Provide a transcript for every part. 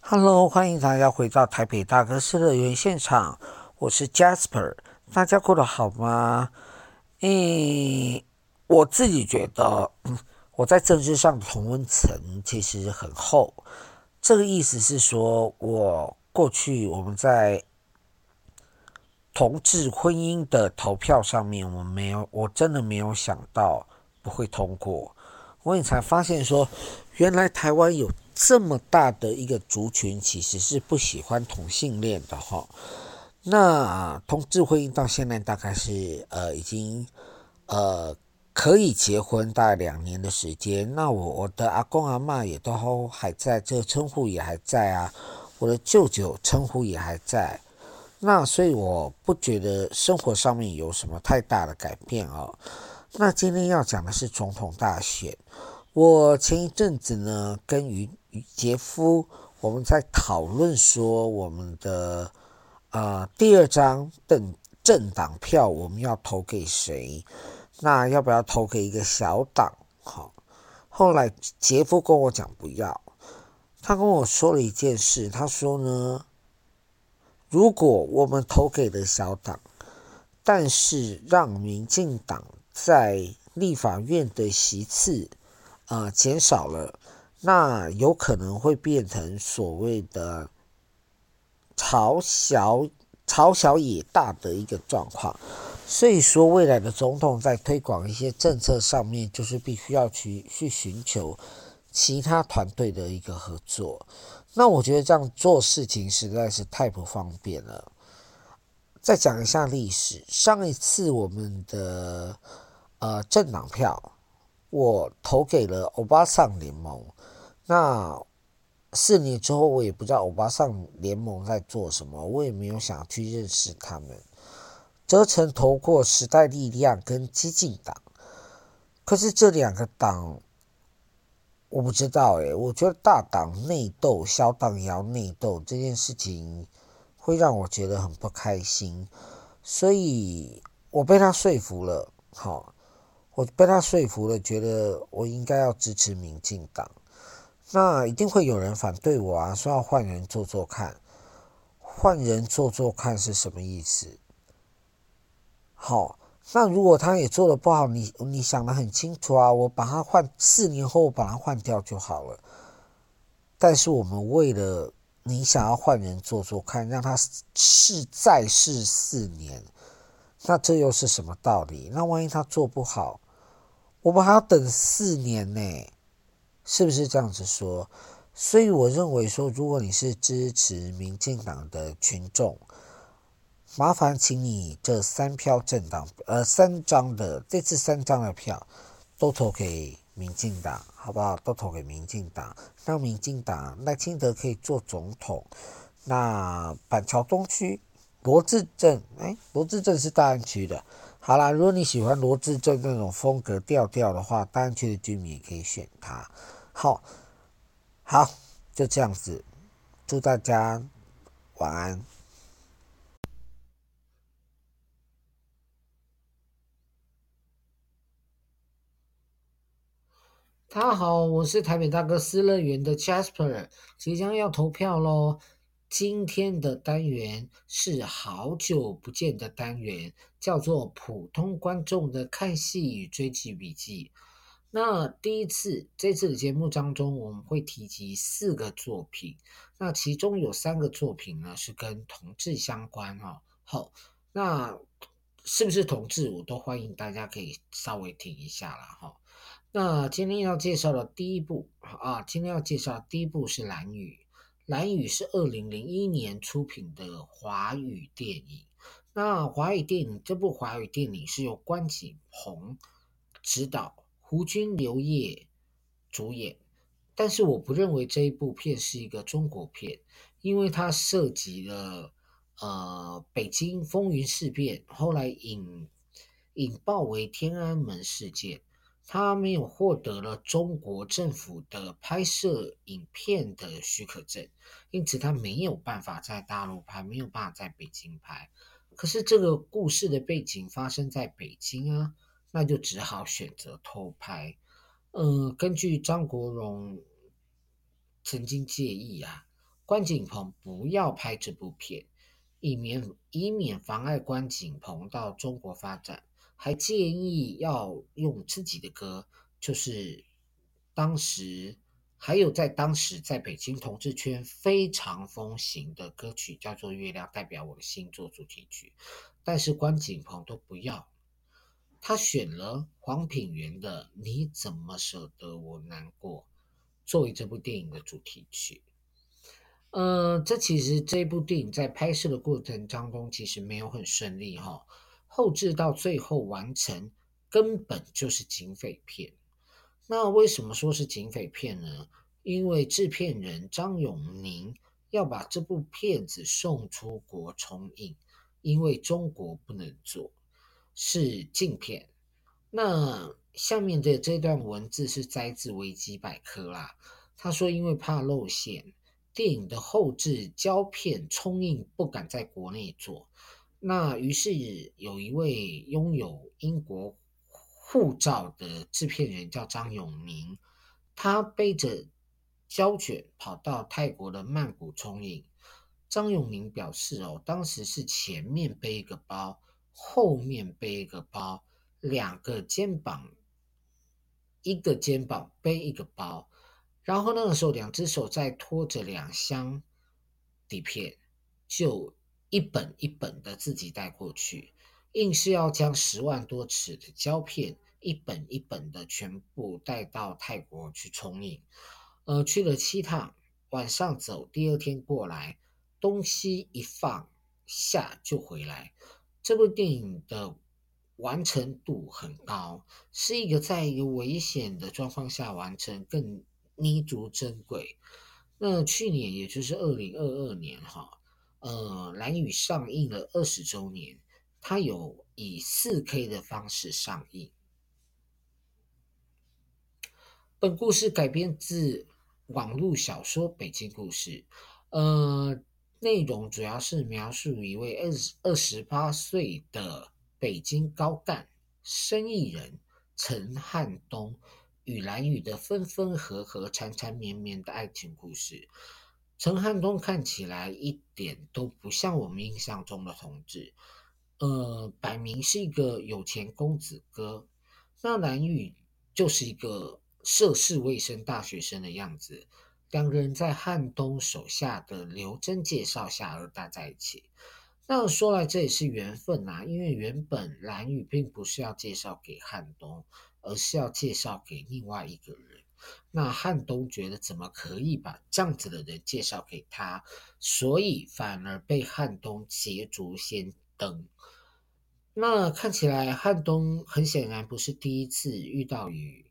Hello，欢迎大家回到台北大哥斯乐园现场，我是 Jasper，大家过得好吗？诶，我自己觉得，我在政治上的同温层其实很厚，这个意思是说，我过去我们在同志婚姻的投票上面，我没有，我真的没有想到不会通过，我也才发现说，原来台湾有。这么大的一个族群其实是不喜欢同性恋的哈，那同志婚姻到现在大概是呃已经呃可以结婚大概两年的时间，那我我的阿公阿嬷也都还在，这个称呼也还在啊，我的舅舅称呼也还在，那所以我不觉得生活上面有什么太大的改变哦。那今天要讲的是总统大选，我前一阵子呢跟于杰夫，我们在讨论说我们的呃第二张政政党票我们要投给谁？那要不要投给一个小党？好，后来杰夫跟我讲不要，他跟我说了一件事，他说呢，如果我们投给了小党，但是让民进党在立法院的席次啊、减少了。那有可能会变成所谓的“朝小朝小野大”的一个状况，所以说未来的总统在推广一些政策上面，就是必须要去去寻求其他团队的一个合作。那我觉得这样做事情实在是太不方便了。再讲一下历史，上一次我们的呃政党票，我投给了欧巴桑联盟。那四年之后，我也不知道欧巴桑联盟在做什么，我也没有想去认识他们。则曾投过时代力量跟激进党，可是这两个党，我不知道诶，我觉得大党内斗，小党也要内斗，这件事情会让我觉得很不开心，所以我被他说服了。好，我被他说服了，觉得我应该要支持民进党。那一定会有人反对我啊，说要换人做做看，换人做做看是什么意思？好，那如果他也做得不好，你你想得很清楚啊，我把他换，四年后把他换掉就好了。但是我们为了你想要换人做做看，让他试再试四年，那这又是什么道理？那万一他做不好，我们还要等四年呢？是不是这样子说？所以我认为说，如果你是支持民进党的群众，麻烦请你这三票政党，呃，三张的这次三张的票都投给民进党，好不好？都投给民进党，让民进党赖清德可以做总统。那板桥东区罗志镇，哎，罗志镇是大安区的。好啦，如果你喜欢罗志镇那种风格调调的话，大安区的居民也可以选他。好，好，就这样子，祝大家晚安。大家好，我是台北大哥斯乐园的 Jasper，即将要投票喽。今天的单元是好久不见的单元，叫做普通观众的看戏与追剧笔记。那第一次，这次的节目当中，我们会提及四个作品。那其中有三个作品呢，是跟同志相关哈。好，那是不是同志，我都欢迎大家可以稍微听一下了哈。那今天要介绍的第一部啊，今天要介绍的第一部是《兰屿》。《兰屿》是二零零一年出品的华语电影。那华语电影，这部华语电影是由关锦鹏执导。胡军、刘烨主演，但是我不认为这一部片是一个中国片，因为它涉及了呃北京风云事变，后来引引爆为天安门事件。他没有获得了中国政府的拍摄影片的许可证，因此他没有办法在大陆拍，没有办法在北京拍。可是这个故事的背景发生在北京啊，那就只好选择偷拍。嗯、呃，根据张国荣曾经建议啊，关锦鹏不要拍这部片，以免以免妨碍关锦鹏到中国发展。还建议要用自己的歌，就是当时还有在当时在北京同志圈非常风行的歌曲，叫做《月亮代表我的心》做主题曲，但是关锦鹏都不要，他选了黄品源的《你怎么舍得我难过》作为这部电影的主题曲。呃，这其实这部电影在拍摄的过程当中其实没有很顺利哈。后制到最后完成，根本就是警匪片。那为什么说是警匪片呢？因为制片人张永宁要把这部片子送出国重映，因为中国不能做，是禁片。那下面的这段文字是摘自维基百科啦。他说，因为怕露馅，电影的后制胶片冲印不敢在国内做。那于是有一位拥有英国护照的制片人叫张永宁，他背着胶卷跑到泰国的曼谷冲映。张永宁表示：“哦，当时是前面背一个包，后面背一个包，两个肩膀，一个肩膀背一个包，然后那个时候两只手在拖着两箱底片，就。”一本一本的自己带过去，硬是要将十万多尺的胶片一本一本的全部带到泰国去冲映。呃，去了七趟，晚上走，第二天过来，东西一放下就回来。这部电影的完成度很高，是一个在一个危险的状况下完成，更弥足珍贵。那去年也就是二零二二年哈。呃，蓝宇上映了二十周年，它有以四 K 的方式上映。本故事改编自网络小说《北京故事》，呃，内容主要是描述一位二十二十八岁的北京高干生意人陈汉东与蓝宇的分分合合、缠缠绵绵的爱情故事。陈汉东看起来一点都不像我们印象中的同志，呃，摆明是一个有钱公子哥。那蓝宇就是一个涉世未深大学生的样子。两个人在汉东手下的刘真介绍下而搭在一起。那说来这也是缘分啊，因为原本蓝宇并不是要介绍给汉东，而是要介绍给另外一个人。那汉东觉得怎么可以把这样子的人介绍给他，所以反而被汉东捷足先登。那看起来汉东很显然不是第一次遇到与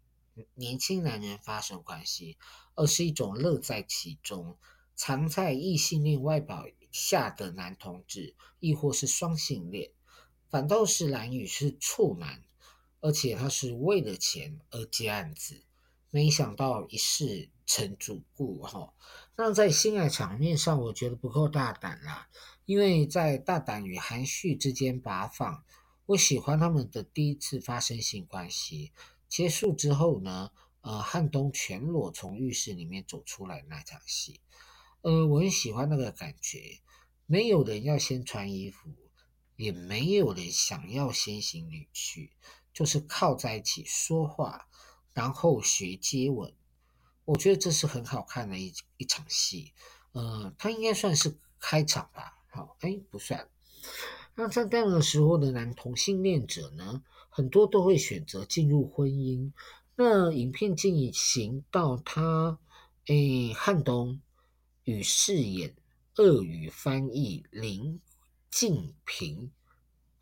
年轻男人发生关系，而是一种乐在其中、藏在异性恋外表下的男同志，亦或是双性恋。反倒是蓝宇是处男，而且他是为了钱而接案子。没想到一试成主顾哈，那在性爱场面上，我觉得不够大胆啦。因为在大胆与含蓄之间拔放，我喜欢他们的第一次发生性关系结束之后呢，呃，汉东全裸从浴室里面走出来那场戏，呃，我很喜欢那个感觉，没有人要先穿衣服，也没有人想要先行离去，就是靠在一起说话。然后学接吻，我觉得这是很好看的一一场戏。呃，它应该算是开场吧？好，哎，不算。那在这样的时候的男同性恋者呢，很多都会选择进入婚姻。那影片进行到他，哎，汉东与饰演俄语翻译林静平。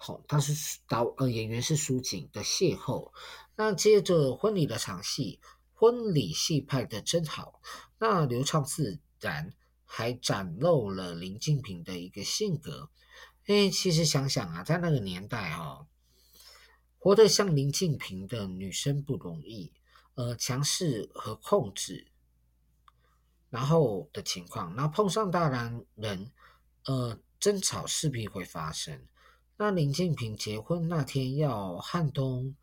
好，他是导呃演员是苏瑾的邂逅，那接着婚礼的场戏，婚礼戏拍的真好，那流畅自然，还展露了林静平的一个性格。哎，其实想想啊，在那个年代哦，活得像林静平的女生不容易，呃，强势和控制，然后的情况，然后碰上大男人，呃，争吵势必会发生。那林静平结婚那天要汉东，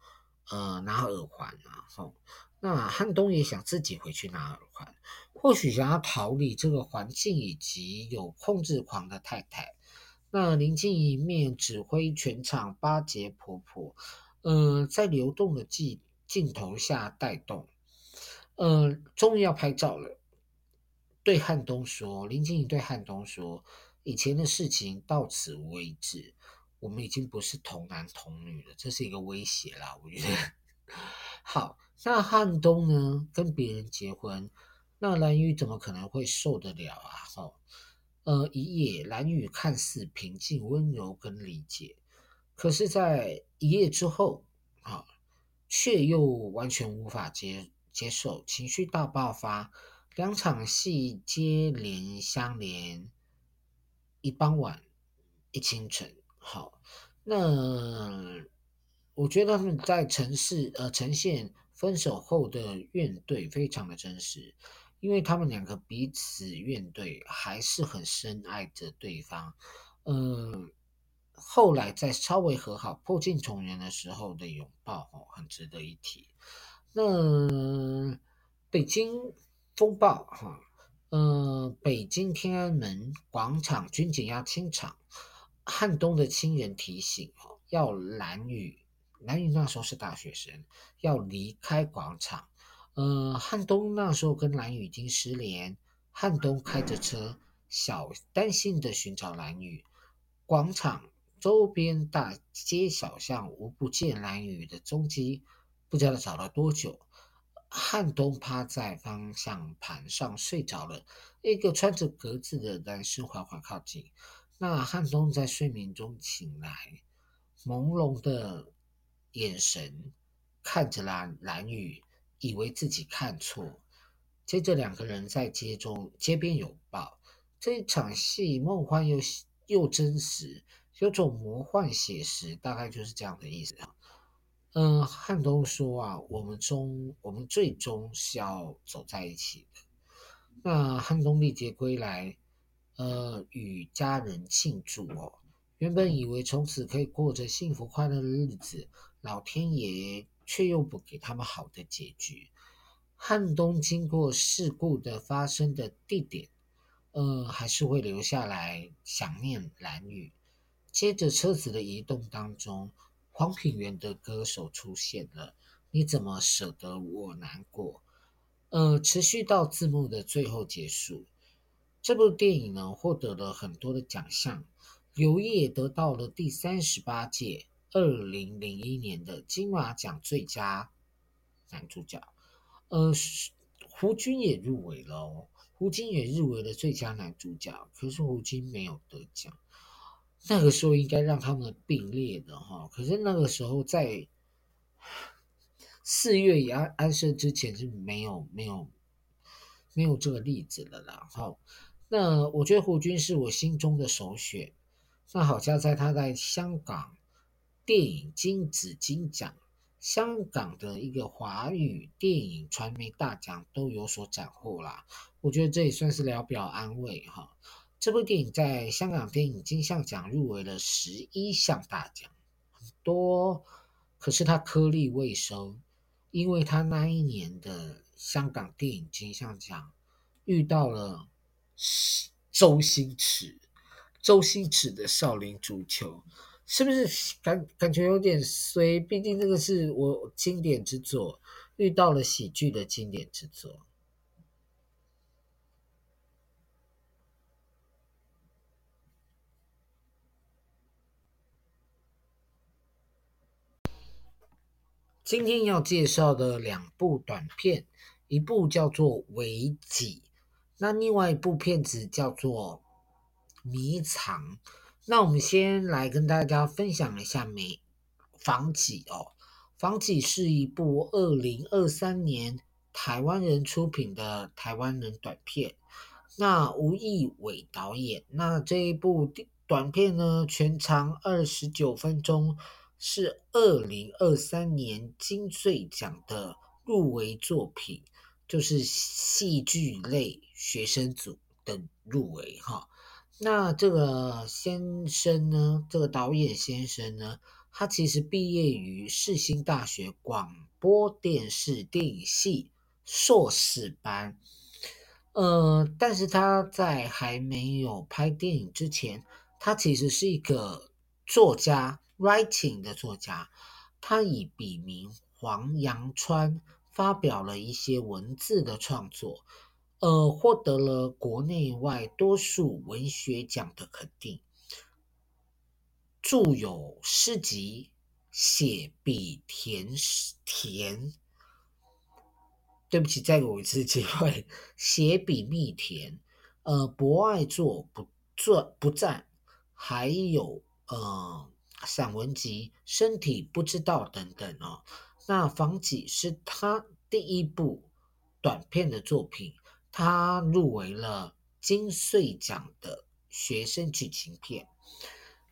呃，拿耳环啊，吼，那汉东也想自己回去拿耳环，或许想要逃离这个环境以及有控制狂的太太。那林静一面指挥全场巴结婆婆。呃，在流动的镜镜头下带动，呃，终于要拍照了。对汉东说，林静怡对汉东说：“以前的事情到此为止，我们已经不是童男童女了。”这是一个威胁啦，我觉得。好，那汉东呢？跟别人结婚，那兰屿怎么可能会受得了啊？哦，呃，一夜，兰屿看似平静、温柔跟理解。可是，在一夜之后，啊，却又完全无法接接受，情绪大爆发，两场戏接连相连，一傍晚，一清晨，好，那我觉得他们在城市呃呈现分手后的怨怼非常的真实，因为他们两个彼此怨怼，还是很深爱着对方，嗯。后来在稍微和好、破镜重圆的时候的拥抱，哦，很值得一提。那北京风暴，哈，呃，北京天安门广场军检要清场，汉东的亲人提醒，哦，要蓝雨，蓝雨那时候是大学生，要离开广场。呃，汉东那时候跟蓝雨已经失联，汉东开着车，小担心的寻找蓝雨广场。周边大街小巷无不见蓝雨的踪迹，不知道找了多久。汉东趴在方向盘上睡着了，一个穿着格子的男生缓缓靠近。那汉东在睡眠中醒来，朦胧的眼神看着兰兰雨，以为自己看错。接着两个人在街中街边拥抱，这一场戏梦幻又又真实。有种魔幻写实，大概就是这样的意思啊。嗯，汉东说啊，我们终，我们最终是要走在一起的。那汉东历劫归来，呃，与家人庆祝哦。原本以为从此可以过着幸福快乐的日子，老天爷却又不给他们好的结局。汉东经过事故的发生的地点，呃，还是会留下来想念蓝雨。接着车子的移动当中，黄品源的歌手出现了。你怎么舍得我难过？呃，持续到字幕的最后结束。这部电影呢，获得了很多的奖项。刘烨得到了第三十八届二零零一年的金马奖最佳男主角。呃，胡军也入围了哦，胡军也入围了最佳男主角，可是胡军没有得奖。那个时候应该让他们并列的哈，可是那个时候在 四月也安安生之前是没有没有没有这个例子了啦。好，那我觉得胡军是我心中的首选。那好像在他在香港电影金紫金奖、香港的一个华语电影传媒大奖都有所斩获啦。我觉得这也算是聊表安慰哈。这部电影在香港电影金像奖入围了十一项大奖，很多，可是他颗粒未收，因为他那一年的香港电影金像奖遇到了周星驰，周星驰的《少林足球》，是不是感感觉有点衰？毕竟这个是我经典之作，遇到了喜剧的经典之作。今天要介绍的两部短片，一部叫做《危急》，那另外一部片子叫做《迷藏》。那我们先来跟大家分享一下《迷防己》哦，《防己》是一部二零二三年台湾人出品的台湾人短片。那吴义伟导演，那这一部短片呢，全长二十九分钟。是二零二三年金穗奖的入围作品，就是戏剧类学生组的入围哈。那这个先生呢，这个导演先生呢，他其实毕业于世新大学广播电视电影系硕士班，呃，但是他在还没有拍电影之前，他其实是一个作家，writing 的作家，他以笔名黄阳川发表了一些文字的创作。呃，获得了国内外多数文学奖的肯定，著有诗集《写笔甜甜》，对不起，再给我一次机会，《写笔蜜甜》。呃，博爱作不作不赞，还有呃散文集《身体不知道》等等哦。那《房几》是他第一部短片的作品。他入围了金穗奖的学生剧情片。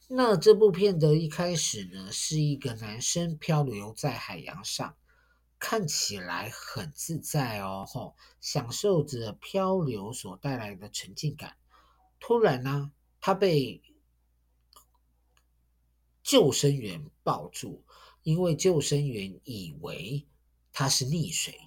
那这部片的一开始呢，是一个男生漂流在海洋上，看起来很自在哦，吼，享受着漂流所带来的沉浸感。突然呢，他被救生员抱住，因为救生员以为他是溺水，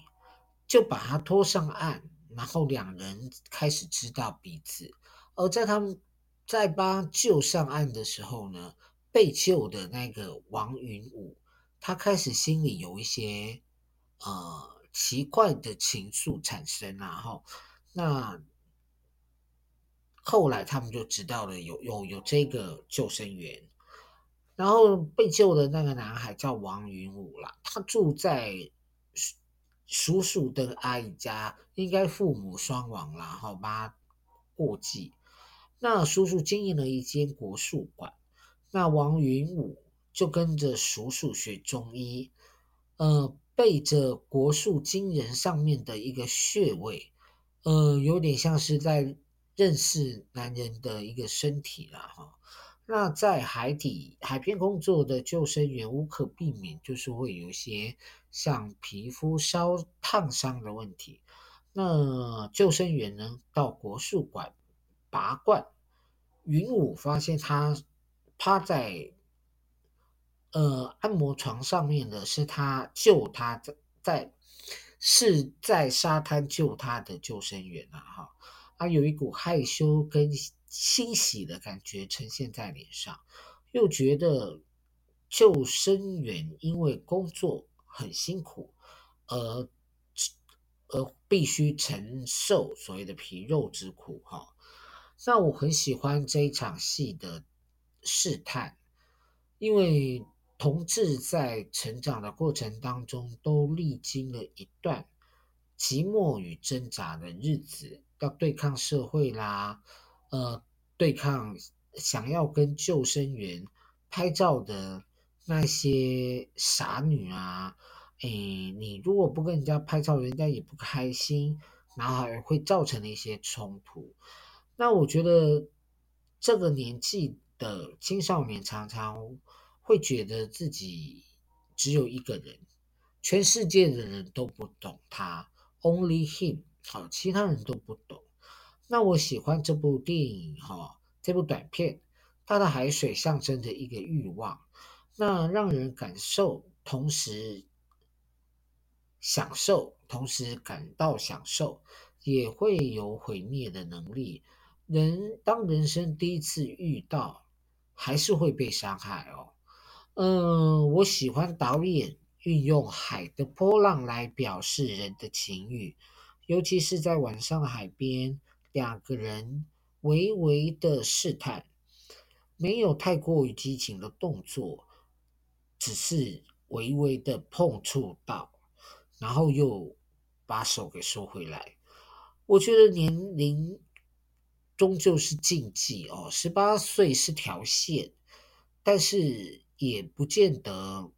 就把他拖上岸。然后两人开始知道彼此，而在他们在把救上岸的时候呢，被救的那个王云武，他开始心里有一些呃奇怪的情愫产生，然后那后来他们就知道了有有有这个救生员，然后被救的那个男孩叫王云武啦，他住在。叔叔的阿姨家应该父母双亡了，好吧，过继。那叔叔经营了一间国术馆，那王云武就跟着叔叔学中医，呃，背着国术金人上面的一个穴位，呃，有点像是在认识男人的一个身体了哈。那在海底海边工作的救生员，无可避免就是会有一些像皮肤烧烫伤的问题。那救生员呢，到国术馆拔罐，云武发现他趴在呃按摩床上面的是他救他在在是在沙滩救他的救生员啊哈，他有一股害羞跟。欣喜的感觉呈现在脸上，又觉得救生员因为工作很辛苦，而而必须承受所谓的皮肉之苦哈。那我很喜欢这一场戏的试探，因为同志在成长的过程当中都历经了一段寂寞与挣扎的日子，要对抗社会啦。呃，对抗想要跟救生员拍照的那些傻女啊，诶，你如果不跟人家拍照，人家也不开心，然后还会造成一些冲突。那我觉得这个年纪的青少年常常会觉得自己只有一个人，全世界的人都不懂他，Only him，好，其他人都不懂。那我喜欢这部电影哈，这部短片，它的海水象征着一个欲望，那让人感受，同时享受，同时感到享受，也会有毁灭的能力。人当人生第一次遇到，还是会被伤害哦。嗯，我喜欢导演运用海的波浪来表示人的情欲，尤其是在晚上海边。两个人微微的试探，没有太过于激情的动作，只是微微的碰触到，然后又把手给收回来。我觉得年龄终究是禁忌哦，十八岁是条线，但是也不见得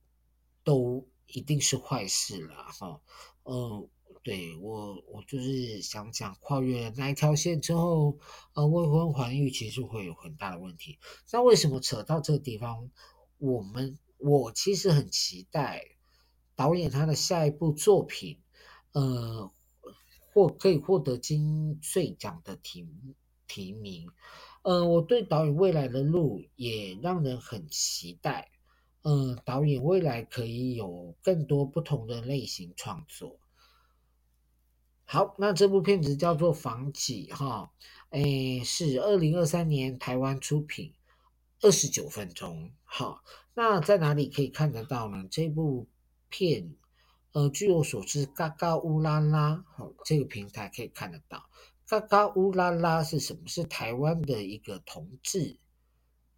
都一定是坏事了哈。嗯。对我，我就是想讲跨越那一条线之后，呃，未婚怀孕其实会有很大的问题。那为什么扯到这个地方？我们我其实很期待导演他的下一部作品，呃，或可以获得金穗奖的提提名。呃，我对导演未来的路也让人很期待。呃，导演未来可以有更多不同的类型创作。好，那这部片子叫做《房几》哈，诶，是二零二三年台湾出品，二十九分钟。好，那在哪里可以看得到呢？这部片，呃，据我所知，嘎嘎乌拉拉，好，这个平台可以看得到。嘎嘎乌拉拉是什么？是台湾的一个同志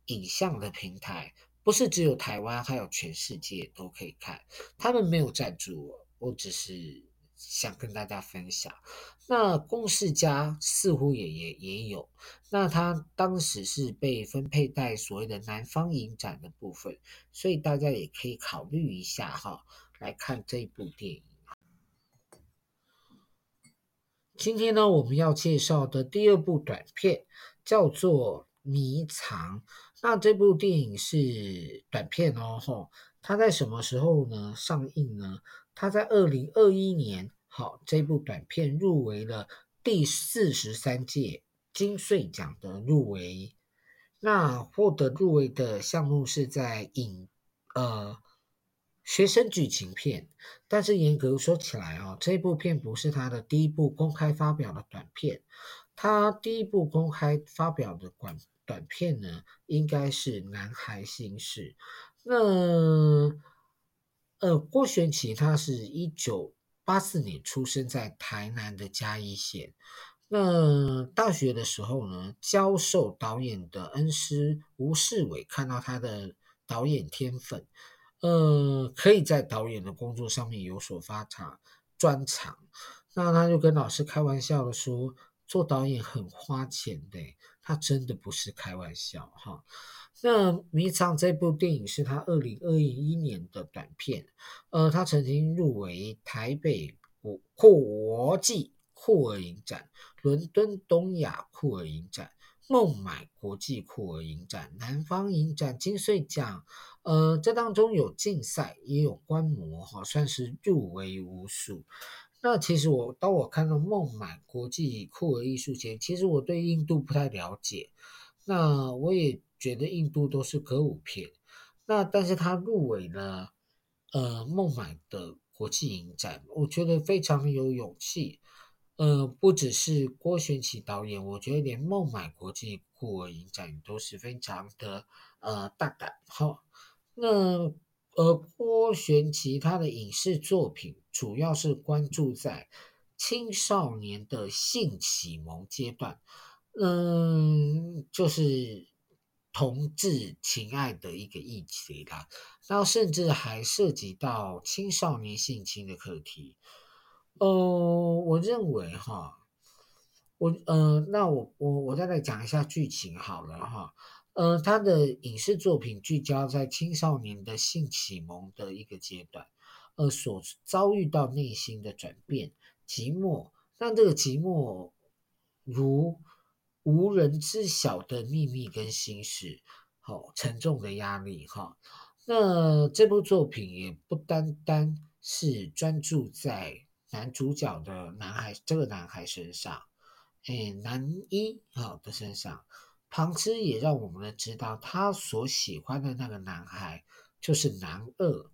影像的平台。不是只有台湾，还有全世界都可以看。他们没有赞助，我只是想跟大家分享。那公视家似乎也也也有。那他当时是被分配在所谓的南方影展的部分，所以大家也可以考虑一下哈，来看这部电影。今天呢，我们要介绍的第二部短片叫做《迷藏》。那这部电影是短片哦，吼，它在什么时候呢上映呢？他在二零二一年，好，这部短片入围了第四十三届金穗奖的入围。那获得入围的项目是在影呃学生剧情片，但是严格说起来哦，这部片不是他的第一部公开发表的短片，他第一部公开发表的短。短片呢，应该是《男孩心事》。那呃，郭玄奇他是一九八四年出生在台南的嘉义县。那大学的时候呢，教授导演的恩师吴世伟看到他的导演天分，呃，可以在导演的工作上面有所发展专长。那他就跟老师开玩笑的说，做导演很花钱的。他真的不是开玩笑哈。那《迷藏》这部电影是他二零二一年的短片，呃，他曾经入围台北国国际酷儿影展、伦敦东亚酷儿影展、孟买国际酷儿影展、南方影展、金穗奖，呃，这当中有竞赛也有观摩哈，算是入围无数。那其实我当我看到孟买国际酷儿艺术节，其实我对印度不太了解。那我也觉得印度都是歌舞片。那但是他入围了，呃，孟买的国际影展，我觉得非常有勇气。呃，不只是郭玄奇导演，我觉得连孟买国际酷儿影展都是非常的呃大胆。好，那。呃郭玄奇他的影视作品主要是关注在青少年的性启蒙阶段，嗯，就是同志情爱的一个议题啦，然后甚至还涉及到青少年性侵的课题。呃，我认为哈，我呃，那我我我再来讲一下剧情好了哈。呃，他的影视作品聚焦在青少年的性启蒙的一个阶段，呃，所遭遇到内心的转变、寂寞，让这个寂寞如无人知晓的秘密跟心事，好、哦、沉重的压力哈、哦。那这部作品也不单单是专注在男主角的男孩这个男孩身上，哎，男一好的身上。旁枝也让我们知道，他所喜欢的那个男孩就是男二，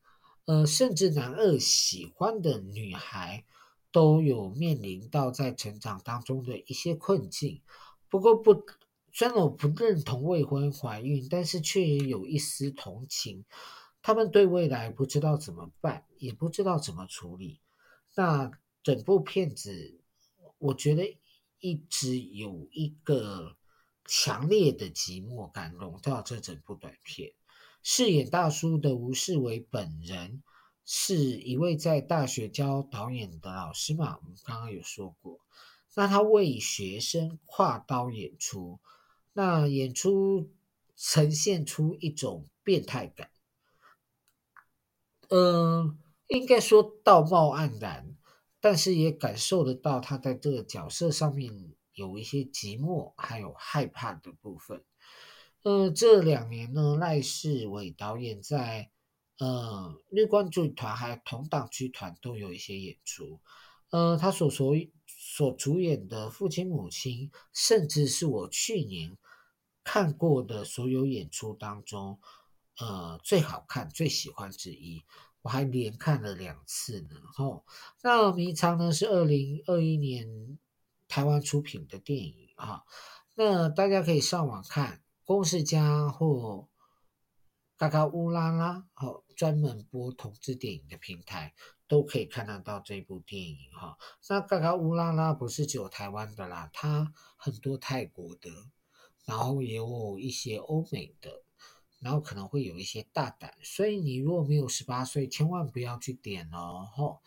呃，甚至男二喜欢的女孩都有面临到在成长当中的一些困境。不过不，虽然我不认同未婚怀孕，但是却也有一丝同情。他们对未来不知道怎么办，也不知道怎么处理。那整部片子，我觉得一直有一个。强烈的寂寞感笼罩这整部短片。饰演大叔的吴世伟本人是一位在大学教导演的老师嘛？我们刚刚有说过。那他为学生跨刀演出，那演出呈现出一种变态感。嗯、应该说道貌岸然，但是也感受得到他在这个角色上面。有一些寂寞，还有害怕的部分。呃，这两年呢，赖世伟导演在呃，日光剧团还有同档剧团都有一些演出。呃，他所所所主演的《父亲母亲》，甚至是我去年看过的所有演出当中，呃，最好看、最喜欢之一。我还连看了两次呢。吼，那《迷藏》呢是二零二一年台湾出品的电影啊。那大家可以上网看，公视+或。嘎嘎乌拉拉，好，专门播同志电影的平台都可以看得到这部电影哈。那嘎嘎乌拉拉不是只有台湾的啦，它很多泰国的，然后也有一些欧美的，然后可能会有一些大胆，所以你如果没有十八岁，千万不要去点哦。吼，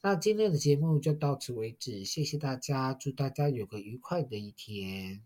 那今天的节目就到此为止，谢谢大家，祝大家有个愉快的一天。